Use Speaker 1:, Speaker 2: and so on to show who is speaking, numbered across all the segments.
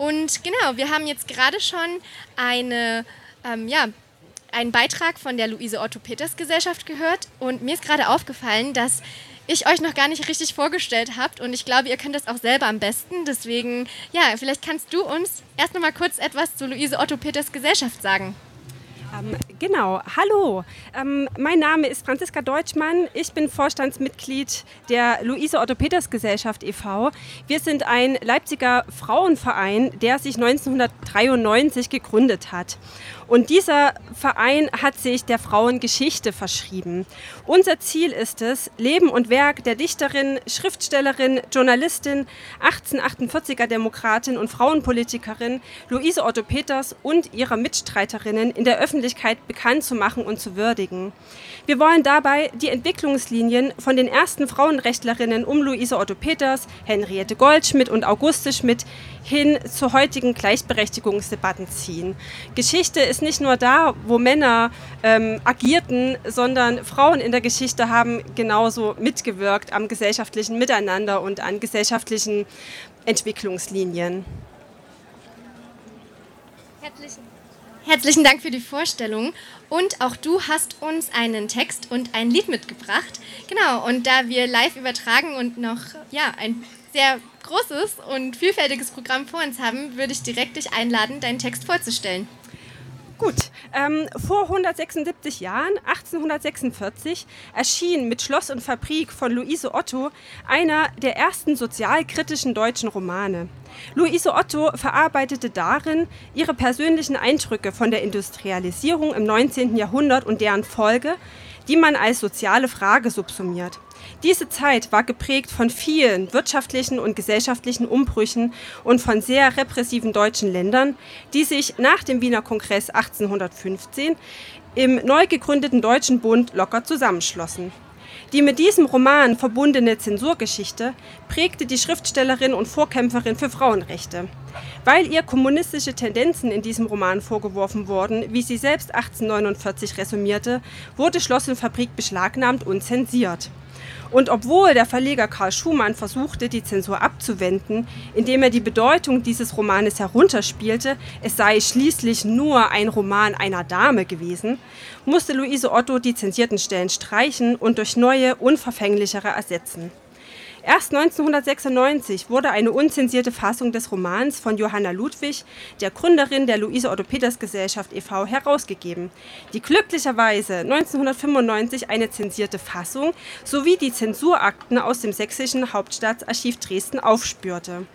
Speaker 1: Und genau, wir haben jetzt gerade schon eine, ähm, ja, einen Beitrag von der Luise Otto Peters Gesellschaft gehört und mir ist gerade aufgefallen, dass ich euch noch gar nicht richtig vorgestellt habt und ich glaube, ihr könnt das auch selber am besten. Deswegen, ja, vielleicht kannst du uns erst noch mal kurz etwas zu Luise Otto Peters Gesellschaft sagen.
Speaker 2: Genau, hallo. Ähm, mein Name ist Franziska Deutschmann. Ich bin Vorstandsmitglied der Luise Otto Peters Gesellschaft e.V. Wir sind ein Leipziger Frauenverein, der sich 1993 gegründet hat. Und dieser Verein hat sich der Frauengeschichte verschrieben. Unser Ziel ist es, Leben und Werk der Dichterin, Schriftstellerin, Journalistin, 1848er Demokratin und Frauenpolitikerin Luise Otto Peters und ihrer Mitstreiterinnen in der Öffentlichkeit bekannt zu machen und zu würdigen. Wir wollen dabei die Entwicklungslinien von den ersten Frauenrechtlerinnen um Luise Otto Peters, Henriette Goldschmidt und Auguste Schmidt hin zu heutigen Gleichberechtigungsdebatten ziehen. Geschichte ist nicht nur da, wo Männer ähm, agierten, sondern Frauen in der Geschichte haben genauso mitgewirkt am gesellschaftlichen Miteinander und an gesellschaftlichen Entwicklungslinien.
Speaker 1: Herzlichen, herzlichen Dank für die Vorstellung. Und auch du hast uns einen Text und ein Lied mitgebracht. Genau, und da wir live übertragen und noch ja, ein sehr großes und vielfältiges Programm vor uns haben, würde ich direkt dich einladen, deinen Text vorzustellen.
Speaker 2: Gut, ähm, vor 176 Jahren, 1846, erschien mit Schloss und Fabrik von Luise Otto einer der ersten sozialkritischen deutschen Romane. Luise Otto verarbeitete darin ihre persönlichen Eindrücke von der Industrialisierung im 19. Jahrhundert und deren Folge, die man als soziale Frage subsumiert. Diese Zeit war geprägt von vielen wirtschaftlichen und gesellschaftlichen Umbrüchen und von sehr repressiven deutschen Ländern, die sich nach dem Wiener Kongress 1815 im neu gegründeten Deutschen Bund locker zusammenschlossen. Die mit diesem Roman verbundene Zensurgeschichte prägte die Schriftstellerin und Vorkämpferin für Frauenrechte. Weil ihr kommunistische Tendenzen in diesem Roman vorgeworfen wurden, wie sie selbst 1849 resümierte, wurde Schloss und Fabrik beschlagnahmt und zensiert. Und obwohl der Verleger Karl Schumann versuchte, die Zensur abzuwenden, indem er die Bedeutung dieses Romanes herunterspielte, es sei schließlich nur ein Roman einer Dame gewesen, musste Luise Otto die zensierten Stellen streichen und durch neue, unverfänglichere ersetzen. Erst 1996 wurde eine unzensierte Fassung des Romans von Johanna Ludwig, der Gründerin der Luise Otto Peters Gesellschaft e.V., herausgegeben, die glücklicherweise 1995 eine zensierte Fassung sowie die Zensurakten aus dem sächsischen Hauptstaatsarchiv Dresden aufspürte.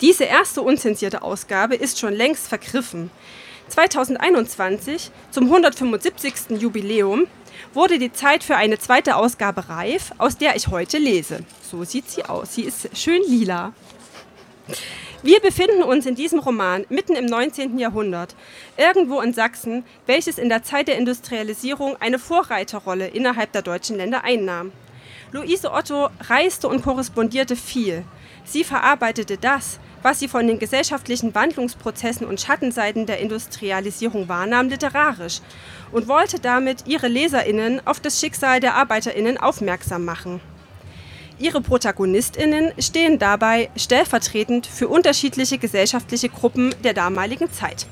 Speaker 2: Diese erste unzensierte Ausgabe ist schon längst vergriffen. 2021, zum 175. Jubiläum, wurde die Zeit für eine zweite Ausgabe reif, aus der ich heute lese. So sieht sie aus. Sie ist schön lila. Wir befinden uns in diesem Roman mitten im 19. Jahrhundert, irgendwo in Sachsen, welches in der Zeit der Industrialisierung eine Vorreiterrolle innerhalb der deutschen Länder einnahm. Luise Otto reiste und korrespondierte viel. Sie verarbeitete das, was sie von den gesellschaftlichen Wandlungsprozessen und Schattenseiten der Industrialisierung wahrnahm, literarisch und wollte damit ihre Leserinnen auf das Schicksal der Arbeiterinnen aufmerksam machen. Ihre Protagonistinnen stehen dabei stellvertretend für unterschiedliche gesellschaftliche Gruppen der damaligen Zeit.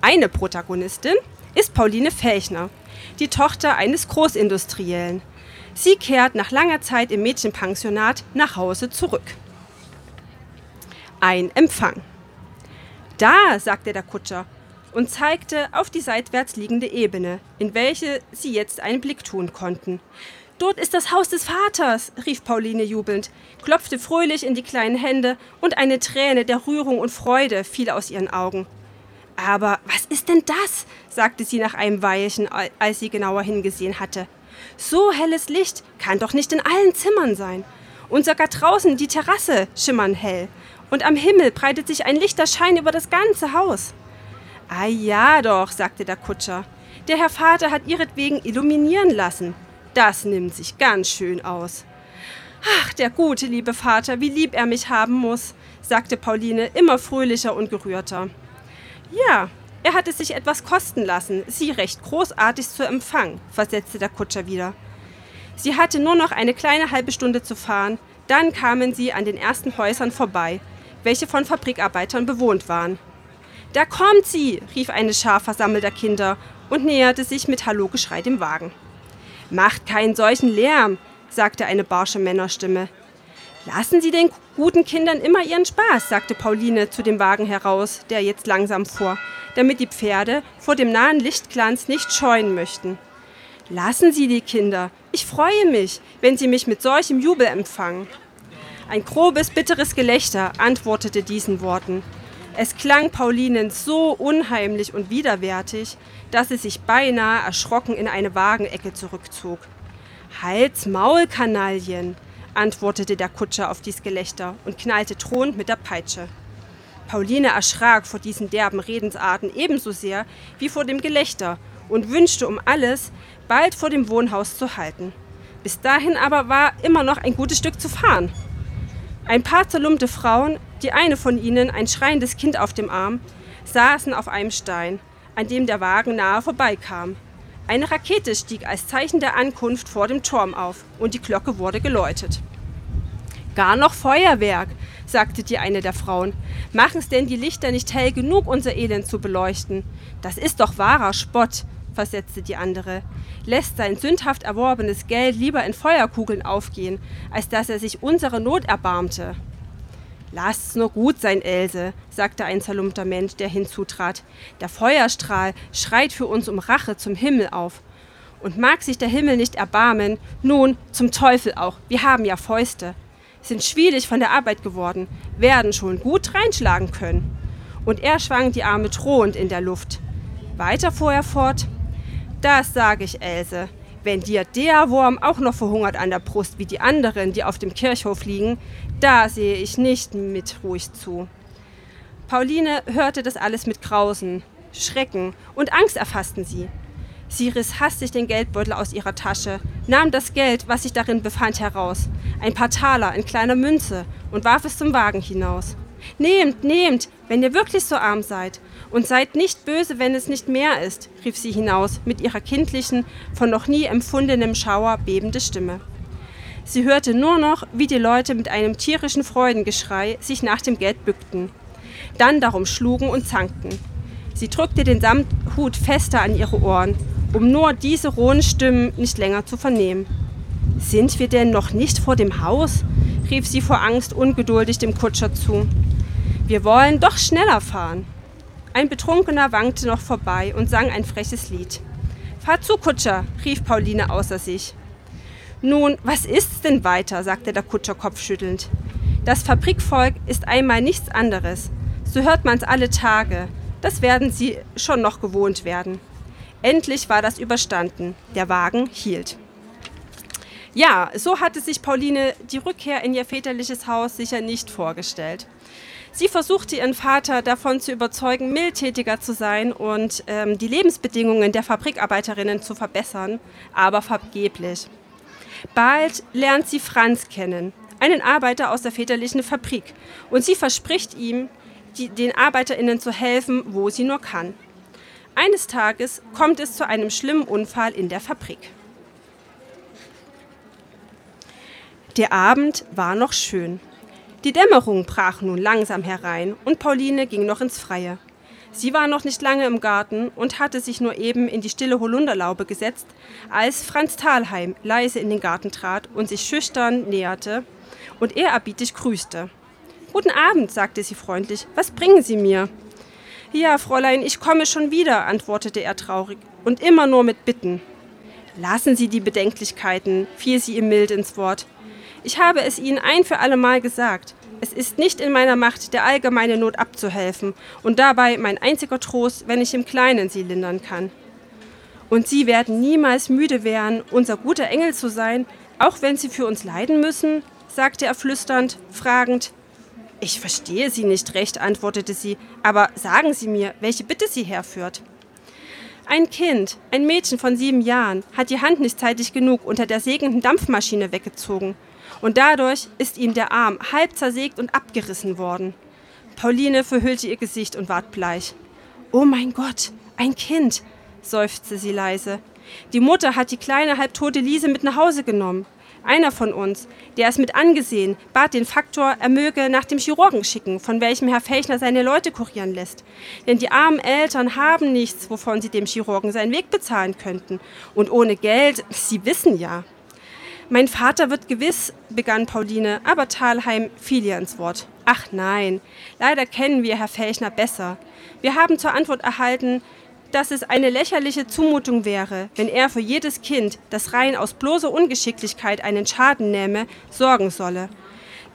Speaker 2: Eine Protagonistin ist Pauline Felchner, die Tochter eines Großindustriellen. Sie kehrt nach langer Zeit im Mädchenpensionat nach Hause zurück. Ein Empfang. Da, sagte der Kutscher und zeigte auf die seitwärts liegende Ebene, in welche sie jetzt einen Blick tun konnten. Dort ist das Haus des Vaters, rief Pauline jubelnd, klopfte fröhlich in die kleinen Hände, und eine Träne der Rührung und Freude fiel aus ihren Augen. Aber was ist denn das? sagte sie nach einem Weilchen, als sie genauer hingesehen hatte. So helles Licht kann doch nicht in allen Zimmern sein. Und sogar draußen die Terrasse schimmern hell, und am Himmel breitet sich ein lichter Schein über das ganze Haus. Ah ja doch, sagte der Kutscher. Der Herr Vater hat ihretwegen illuminieren lassen. Das nimmt sich ganz schön aus. Ach, der gute liebe Vater, wie lieb er mich haben muss, sagte Pauline immer fröhlicher und gerührter. Ja, er hat es sich etwas kosten lassen, sie recht großartig zu empfangen, versetzte der Kutscher wieder. Sie hatte nur noch eine kleine halbe Stunde zu fahren, dann kamen sie an den ersten Häusern vorbei, welche von Fabrikarbeitern bewohnt waren. Da kommt sie, rief eine Schar versammelter Kinder und näherte sich mit Hallo-Geschrei dem Wagen. Macht keinen solchen Lärm, sagte eine barsche Männerstimme. Lassen Sie den guten Kindern immer ihren Spaß, sagte Pauline zu dem Wagen heraus, der jetzt langsam fuhr, damit die Pferde vor dem nahen Lichtglanz nicht scheuen möchten. Lassen Sie die Kinder, ich freue mich, wenn Sie mich mit solchem Jubel empfangen. Ein grobes, bitteres Gelächter antwortete diesen Worten. Es klang Paulinen so unheimlich und widerwärtig, dass sie sich beinahe erschrocken in eine Wagenecke zurückzog. Halt's Maul, Kanaillen, antwortete der Kutscher auf dies Gelächter und knallte drohend mit der Peitsche. Pauline erschrak vor diesen derben Redensarten ebenso sehr wie vor dem Gelächter und wünschte um alles, bald vor dem Wohnhaus zu halten. Bis dahin aber war immer noch ein gutes Stück zu fahren. Ein paar zerlumpte Frauen, die eine von ihnen ein schreiendes Kind auf dem Arm, saßen auf einem Stein, an dem der Wagen nahe vorbeikam. Eine Rakete stieg als Zeichen der Ankunft vor dem Turm auf und die Glocke wurde geläutet. Gar noch Feuerwerk, sagte die eine der Frauen. Machen's denn die Lichter nicht hell genug, unser Elend zu beleuchten? Das ist doch wahrer Spott, versetzte die andere. Lässt sein sündhaft erworbenes Geld lieber in Feuerkugeln aufgehen, als dass er sich unserer Not erbarmte. Lass's nur gut sein, Else, sagte ein zerlumpter Mensch, der hinzutrat. Der Feuerstrahl schreit für uns um Rache zum Himmel auf. Und mag sich der Himmel nicht erbarmen, nun zum Teufel auch, wir haben ja Fäuste. Sind schwierig von der Arbeit geworden, werden schon gut reinschlagen können. Und er schwang die Arme drohend in der Luft. Weiter fuhr er fort. Das sage ich, Else, wenn dir der Wurm auch noch verhungert an der Brust wie die anderen, die auf dem Kirchhof liegen, da sehe ich nicht mit ruhig zu. Pauline hörte das alles mit Grausen, Schrecken und Angst erfassten sie. Sie riss hastig den Geldbeutel aus ihrer Tasche, nahm das Geld, was sich darin befand, heraus, ein paar Taler in kleiner Münze, und warf es zum Wagen hinaus. Nehmt, nehmt, wenn ihr wirklich so arm seid, und seid nicht böse, wenn es nicht mehr ist, rief sie hinaus mit ihrer kindlichen, von noch nie empfundenem Schauer bebende Stimme. Sie hörte nur noch, wie die Leute mit einem tierischen Freudengeschrei sich nach dem Geld bückten, dann darum schlugen und zankten. Sie drückte den Samthut fester an ihre Ohren, um nur diese rohen Stimmen nicht länger zu vernehmen. Sind wir denn noch nicht vor dem Haus? rief sie vor Angst ungeduldig dem Kutscher zu. Wir wollen doch schneller fahren. Ein Betrunkener wankte noch vorbei und sang ein freches Lied. Fahr zu, Kutscher, rief Pauline außer sich. Nun, was ist's denn weiter? sagte der Kutscher kopfschüttelnd. Das Fabrikvolk ist einmal nichts anderes. So hört man's alle Tage. Das werden sie schon noch gewohnt werden. Endlich war das überstanden. Der Wagen hielt. Ja, so hatte sich Pauline die Rückkehr in ihr väterliches Haus sicher nicht vorgestellt. Sie versuchte ihren Vater davon zu überzeugen, mildtätiger zu sein und ähm, die Lebensbedingungen der Fabrikarbeiterinnen zu verbessern, aber vergeblich. Bald lernt sie Franz kennen, einen Arbeiter aus der väterlichen Fabrik, und sie verspricht ihm, die, den Arbeiterinnen zu helfen, wo sie nur kann. Eines Tages kommt es zu einem schlimmen Unfall in der Fabrik. Der Abend war noch schön. Die Dämmerung brach nun langsam herein und Pauline ging noch ins Freie. Sie war noch nicht lange im Garten und hatte sich nur eben in die stille Holunderlaube gesetzt, als Franz Thalheim leise in den Garten trat und sich schüchtern näherte und ehrerbietig grüßte. Guten Abend, sagte sie freundlich. Was bringen Sie mir? Ja, Fräulein, ich komme schon wieder, antwortete er traurig und immer nur mit Bitten. Lassen Sie die Bedenklichkeiten, fiel sie ihm mild ins Wort. Ich habe es Ihnen ein für allemal gesagt. Es ist nicht in meiner Macht, der allgemeinen Not abzuhelfen und dabei mein einziger Trost, wenn ich im Kleinen sie lindern kann. Und Sie werden niemals müde werden, unser guter Engel zu sein, auch wenn Sie für uns leiden müssen? sagte er flüsternd, fragend. Ich verstehe Sie nicht recht, antwortete sie, aber sagen Sie mir, welche Bitte Sie herführt. Ein Kind, ein Mädchen von sieben Jahren, hat die Hand nicht zeitig genug unter der segenden Dampfmaschine weggezogen und dadurch ist ihm der Arm halb zersägt und abgerissen worden. Pauline verhüllte ihr Gesicht und ward bleich. Oh mein Gott, ein Kind, seufzte sie leise. Die Mutter hat die kleine halbtote Liese mit nach Hause genommen. Einer von uns, der es mit angesehen, bat den Faktor, er möge nach dem Chirurgen schicken, von welchem Herr Fechner seine Leute kurieren lässt. Denn die armen Eltern haben nichts, wovon sie dem Chirurgen seinen Weg bezahlen könnten. Und ohne Geld, Sie wissen ja. Mein Vater wird gewiss, begann Pauline, aber Thalheim fiel ihr ins Wort. Ach nein, leider kennen wir Herr Fechner besser. Wir haben zur Antwort erhalten, dass es eine lächerliche Zumutung wäre, wenn er für jedes Kind, das rein aus bloßer Ungeschicklichkeit einen Schaden nähme, sorgen solle.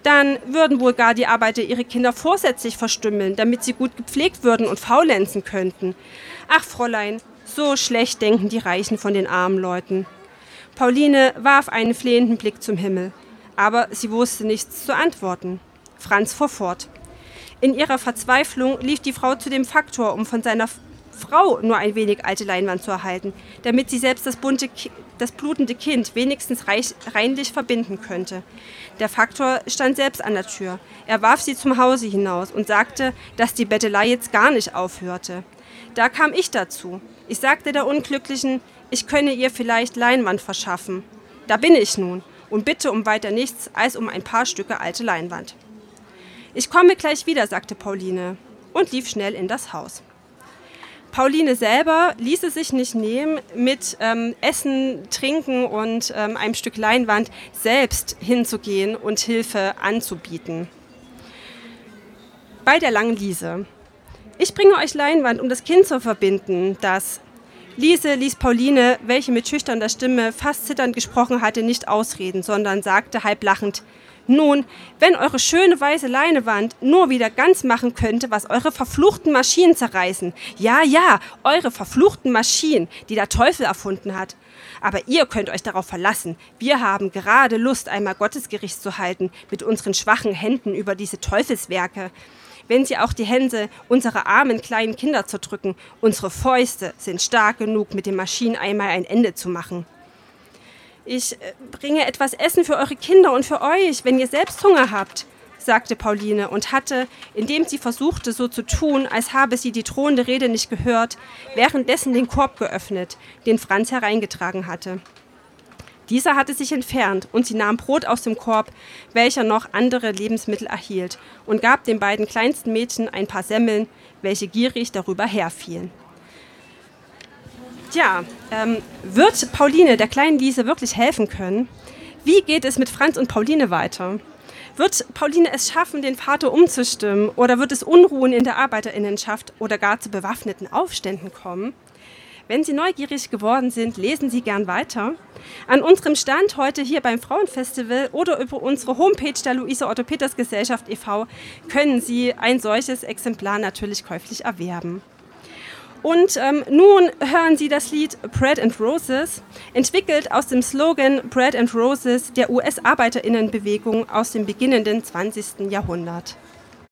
Speaker 2: Dann würden wohl gar die Arbeiter ihre Kinder vorsätzlich verstümmeln, damit sie gut gepflegt würden und faulenzen könnten. Ach, Fräulein, so schlecht denken die Reichen von den armen Leuten. Pauline warf einen flehenden Blick zum Himmel, aber sie wusste nichts zu antworten. Franz fuhr fort. In ihrer Verzweiflung lief die Frau zu dem Faktor, um von seiner Frau nur ein wenig alte Leinwand zu erhalten, damit sie selbst das, bunte, das blutende Kind wenigstens reich, reinlich verbinden könnte. Der Faktor stand selbst an der Tür. Er warf sie zum Hause hinaus und sagte, dass die Bettelei jetzt gar nicht aufhörte. Da kam ich dazu. Ich sagte der Unglücklichen, ich könne ihr vielleicht Leinwand verschaffen. Da bin ich nun und bitte um weiter nichts als um ein paar Stücke alte Leinwand. Ich komme gleich wieder, sagte Pauline und lief schnell in das Haus. Pauline selber ließ es sich nicht nehmen, mit ähm, Essen, Trinken und ähm, einem Stück Leinwand selbst hinzugehen und Hilfe anzubieten. Bei der langen Liese. Ich bringe euch Leinwand, um das Kind zu verbinden, das Liese ließ Pauline, welche mit schüchterner Stimme fast zitternd gesprochen hatte, nicht ausreden, sondern sagte halb lachend, nun, wenn eure schöne weiße Leinewand nur wieder ganz machen könnte, was eure verfluchten Maschinen zerreißen. Ja, ja, eure verfluchten Maschinen, die der Teufel erfunden hat. Aber ihr könnt euch darauf verlassen. Wir haben gerade Lust, einmal Gottesgericht zu halten, mit unseren schwachen Händen über diese Teufelswerke. Wenn sie auch die Hände unserer armen kleinen Kinder zerdrücken, unsere Fäuste sind stark genug, mit den Maschinen einmal ein Ende zu machen. Ich äh, bringe etwas Essen für eure Kinder und für euch, wenn ihr selbst Hunger habt, sagte Pauline und hatte, indem sie versuchte, so zu tun, als habe sie die drohende Rede nicht gehört, währenddessen den Korb geöffnet, den Franz hereingetragen hatte. Dieser hatte sich entfernt und sie nahm Brot aus dem Korb, welcher noch andere Lebensmittel erhielt, und gab den beiden kleinsten Mädchen ein paar Semmeln, welche gierig darüber herfielen. Tja, ähm, wird Pauline der kleinen Liese wirklich helfen können? Wie geht es mit Franz und Pauline weiter? Wird Pauline es schaffen, den Vater umzustimmen? Oder wird es Unruhen in der Arbeiterinnenschaft oder gar zu bewaffneten Aufständen kommen? Wenn Sie neugierig geworden sind, lesen Sie gern weiter. An unserem Stand heute hier beim Frauenfestival oder über unsere Homepage der Luise Otto Peters Gesellschaft e.V. können Sie ein solches Exemplar natürlich käuflich erwerben. Und ähm, nun hören Sie das Lied Bread and Roses, entwickelt aus dem Slogan Bread and Roses der US-Arbeiterinnenbewegung aus dem beginnenden 20. Jahrhundert.